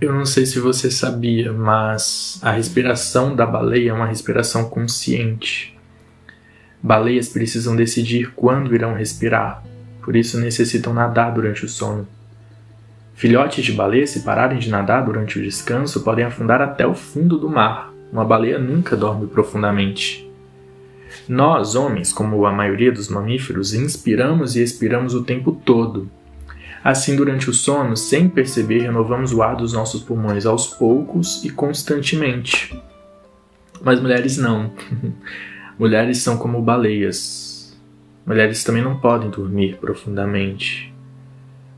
Eu não sei se você sabia, mas a respiração da baleia é uma respiração consciente. Baleias precisam decidir quando irão respirar, por isso necessitam nadar durante o sono. Filhotes de baleia, se pararem de nadar durante o descanso, podem afundar até o fundo do mar. Uma baleia nunca dorme profundamente. Nós, homens, como a maioria dos mamíferos, inspiramos e expiramos o tempo todo. Assim, durante o sono, sem perceber, renovamos o ar dos nossos pulmões aos poucos e constantemente. Mas mulheres não. mulheres são como baleias. Mulheres também não podem dormir profundamente.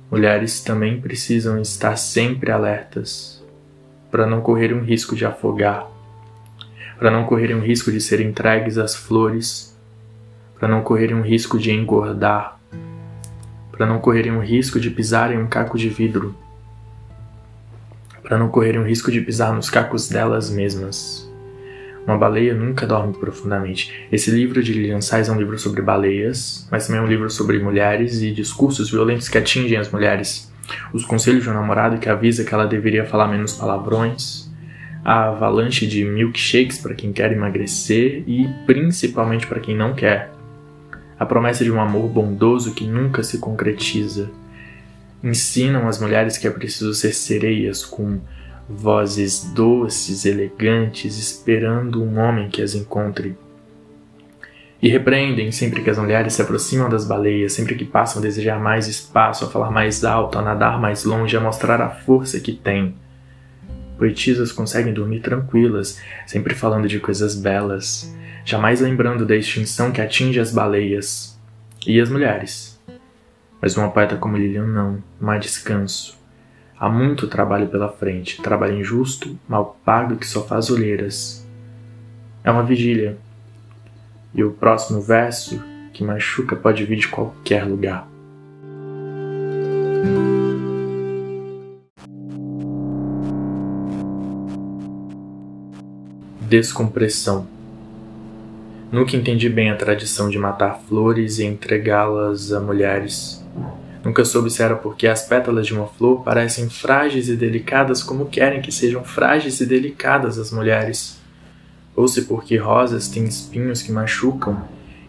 Mulheres também precisam estar sempre alertas para não correr um risco de afogar, para não correrem um risco de serem entregues às flores, para não correrem um risco de engordar, para não correrem um risco de pisar em um caco de vidro, para não correrem um risco de pisar nos cacos delas mesmas. Uma baleia nunca dorme profundamente. Esse livro de Lilian Sais é um livro sobre baleias, mas também é um livro sobre mulheres e discursos violentos que atingem as mulheres. Os conselhos de um namorado que avisa que ela deveria falar menos palavrões, a avalanche de milkshakes para quem quer emagrecer e principalmente para quem não quer. A promessa de um amor bondoso que nunca se concretiza. Ensinam as mulheres que é preciso ser sereias com vozes doces, elegantes, esperando um homem que as encontre. E repreendem sempre que as mulheres se aproximam das baleias, sempre que passam a desejar mais espaço, a falar mais alto, a nadar mais longe, a mostrar a força que têm. Poetisas conseguem dormir tranquilas, sempre falando de coisas belas, jamais lembrando da extinção que atinge as baleias e as mulheres. Mas uma poeta como Lilian não, não há descanso. Há muito trabalho pela frente, trabalho injusto, mal pago que só faz olheiras. É uma vigília. E o próximo verso que machuca pode vir de qualquer lugar. Descompressão. Nunca entendi bem a tradição de matar flores e entregá-las a mulheres. Nunca soube se era porque as pétalas de uma flor parecem frágeis e delicadas como querem que sejam frágeis e delicadas as mulheres, ou se porque rosas têm espinhos que machucam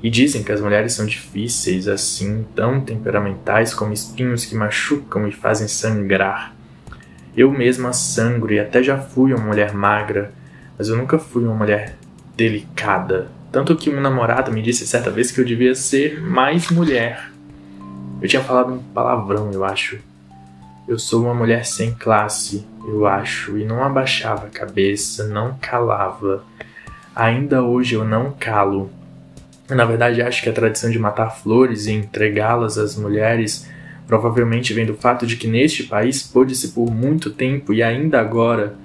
e dizem que as mulheres são difíceis, assim, tão temperamentais como espinhos que machucam e fazem sangrar. Eu mesma sangro e até já fui uma mulher magra, mas eu nunca fui uma mulher delicada. Tanto que uma namorada me disse certa vez que eu devia ser mais mulher. Eu tinha falado um palavrão, eu acho. Eu sou uma mulher sem classe, eu acho, e não abaixava a cabeça, não calava. Ainda hoje eu não calo. Na verdade, acho que a tradição de matar flores e entregá-las às mulheres provavelmente vem do fato de que neste país pôde-se por muito tempo e ainda agora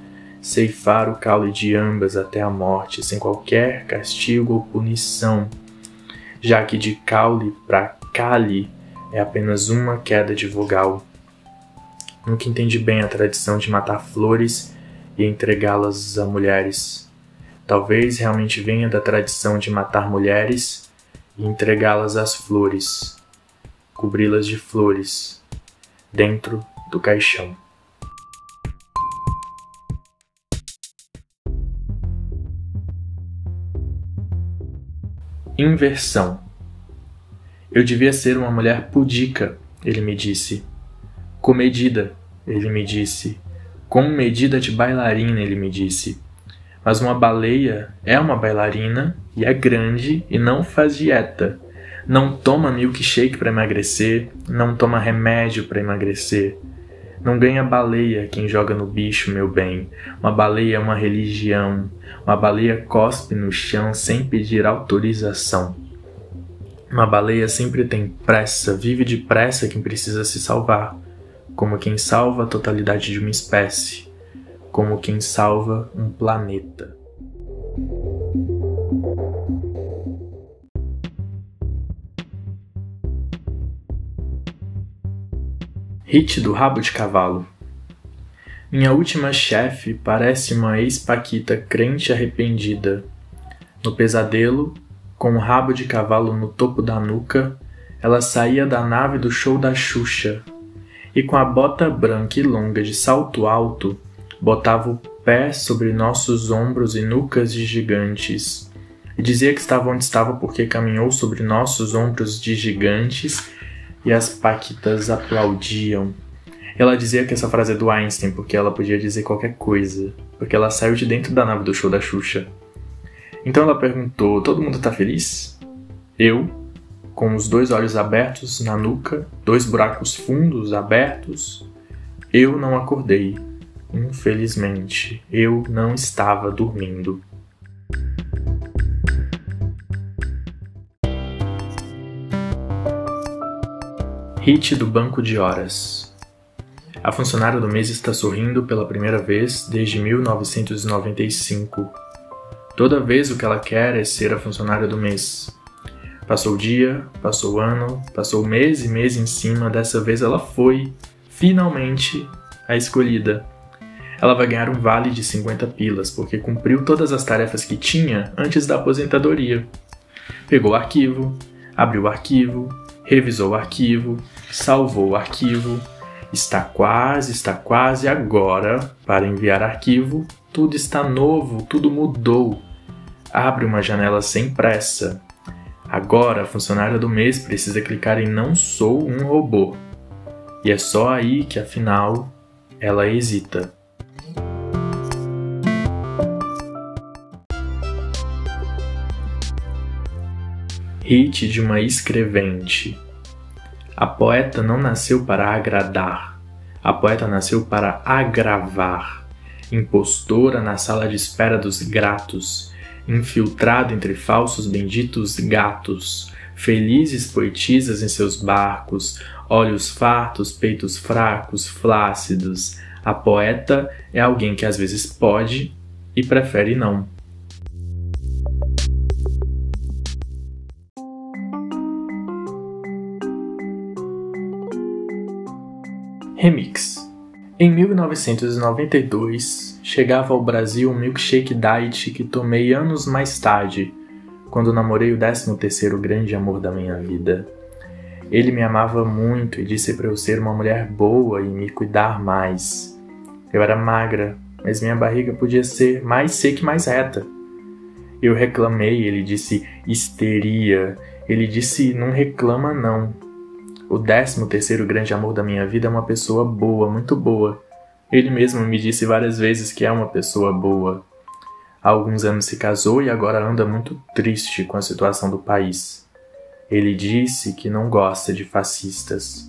ceifar o caule de ambas até a morte, sem qualquer castigo ou punição, já que de caule para cale é apenas uma queda de vogal. Nunca entendi bem a tradição de matar flores e entregá-las a mulheres. Talvez realmente venha da tradição de matar mulheres e entregá-las às flores, cobri-las de flores, dentro do caixão. Inversão eu devia ser uma mulher pudica, ele me disse. Comedida, ele me disse. Com medida de bailarina, ele me disse. Mas uma baleia é uma bailarina e é grande e não faz dieta. Não toma milkshake para emagrecer, não toma remédio para emagrecer. Não ganha baleia quem joga no bicho, meu bem. Uma baleia é uma religião. Uma baleia cospe no chão sem pedir autorização. Uma baleia sempre tem pressa, vive depressa quem precisa se salvar, como quem salva a totalidade de uma espécie, como quem salva um planeta. Hit do rabo de cavalo. Minha última chefe parece uma ex-paquita crente arrependida. No pesadelo, com um rabo de cavalo no topo da nuca, ela saía da nave do show da Xuxa, e com a bota branca e longa de salto alto, botava o pé sobre nossos ombros e nucas de gigantes, e dizia que estava onde estava porque caminhou sobre nossos ombros de gigantes e as paquitas aplaudiam. Ela dizia que essa frase é do Einstein porque ela podia dizer qualquer coisa, porque ela saiu de dentro da nave do show da Xuxa. Então ela perguntou: Todo mundo tá feliz? Eu, com os dois olhos abertos na nuca, dois buracos fundos abertos, eu não acordei. Infelizmente, eu não estava dormindo. Hit do banco de horas. A funcionária do mês está sorrindo pela primeira vez desde 1995. Toda vez o que ela quer é ser a funcionária do mês. Passou o dia, passou o ano, passou mês e mês em cima, dessa vez ela foi, finalmente, a escolhida. Ela vai ganhar um vale de 50 pilas, porque cumpriu todas as tarefas que tinha antes da aposentadoria. Pegou o arquivo, abriu o arquivo, revisou o arquivo, salvou o arquivo, está quase, está quase agora para enviar arquivo, tudo está novo, tudo mudou. Abre uma janela sem pressa. Agora a funcionária do mês precisa clicar em Não sou um robô. E é só aí que afinal ela hesita. Hit de uma escrevente. A poeta não nasceu para agradar, a poeta nasceu para agravar. Impostora na sala de espera dos gratos, infiltrado entre falsos benditos gatos, felizes poetisas em seus barcos, olhos fartos, peitos fracos, flácidos. A poeta é alguém que às vezes pode e prefere não. Remix. Em 1992, chegava ao Brasil um milkshake diet que tomei anos mais tarde, quando namorei o 13º grande amor da minha vida. Ele me amava muito e disse para eu ser uma mulher boa e me cuidar mais. Eu era magra, mas minha barriga podia ser mais seca e mais reta. Eu reclamei, ele disse histeria. Ele disse não reclama não, o décimo terceiro grande amor da minha vida é uma pessoa boa, muito boa. Ele mesmo me disse várias vezes que é uma pessoa boa. Há alguns anos se casou e agora anda muito triste com a situação do país. Ele disse que não gosta de fascistas.